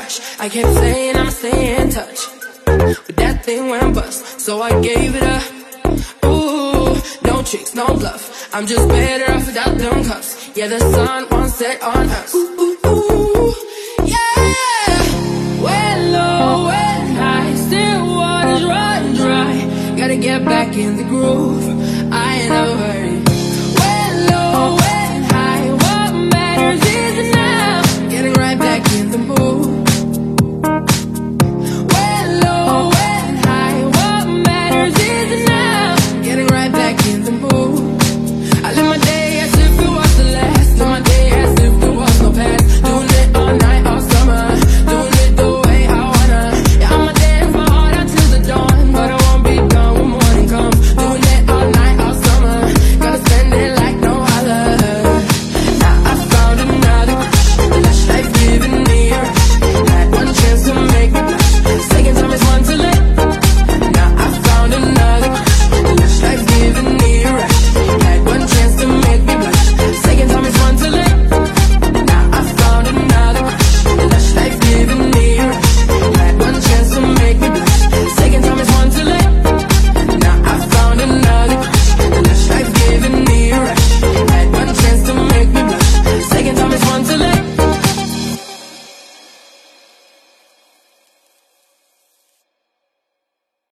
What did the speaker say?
hush. I kept saying I'ma stay in touch, but that thing went bust, so I gave it up. Ooh, no tricks, no bluff. I'm just better off without them cuffs. Yeah, the sun won't set on us. Ooh, ooh, ooh, yeah. When low when high, still waters run dry. Gotta get back in the groove.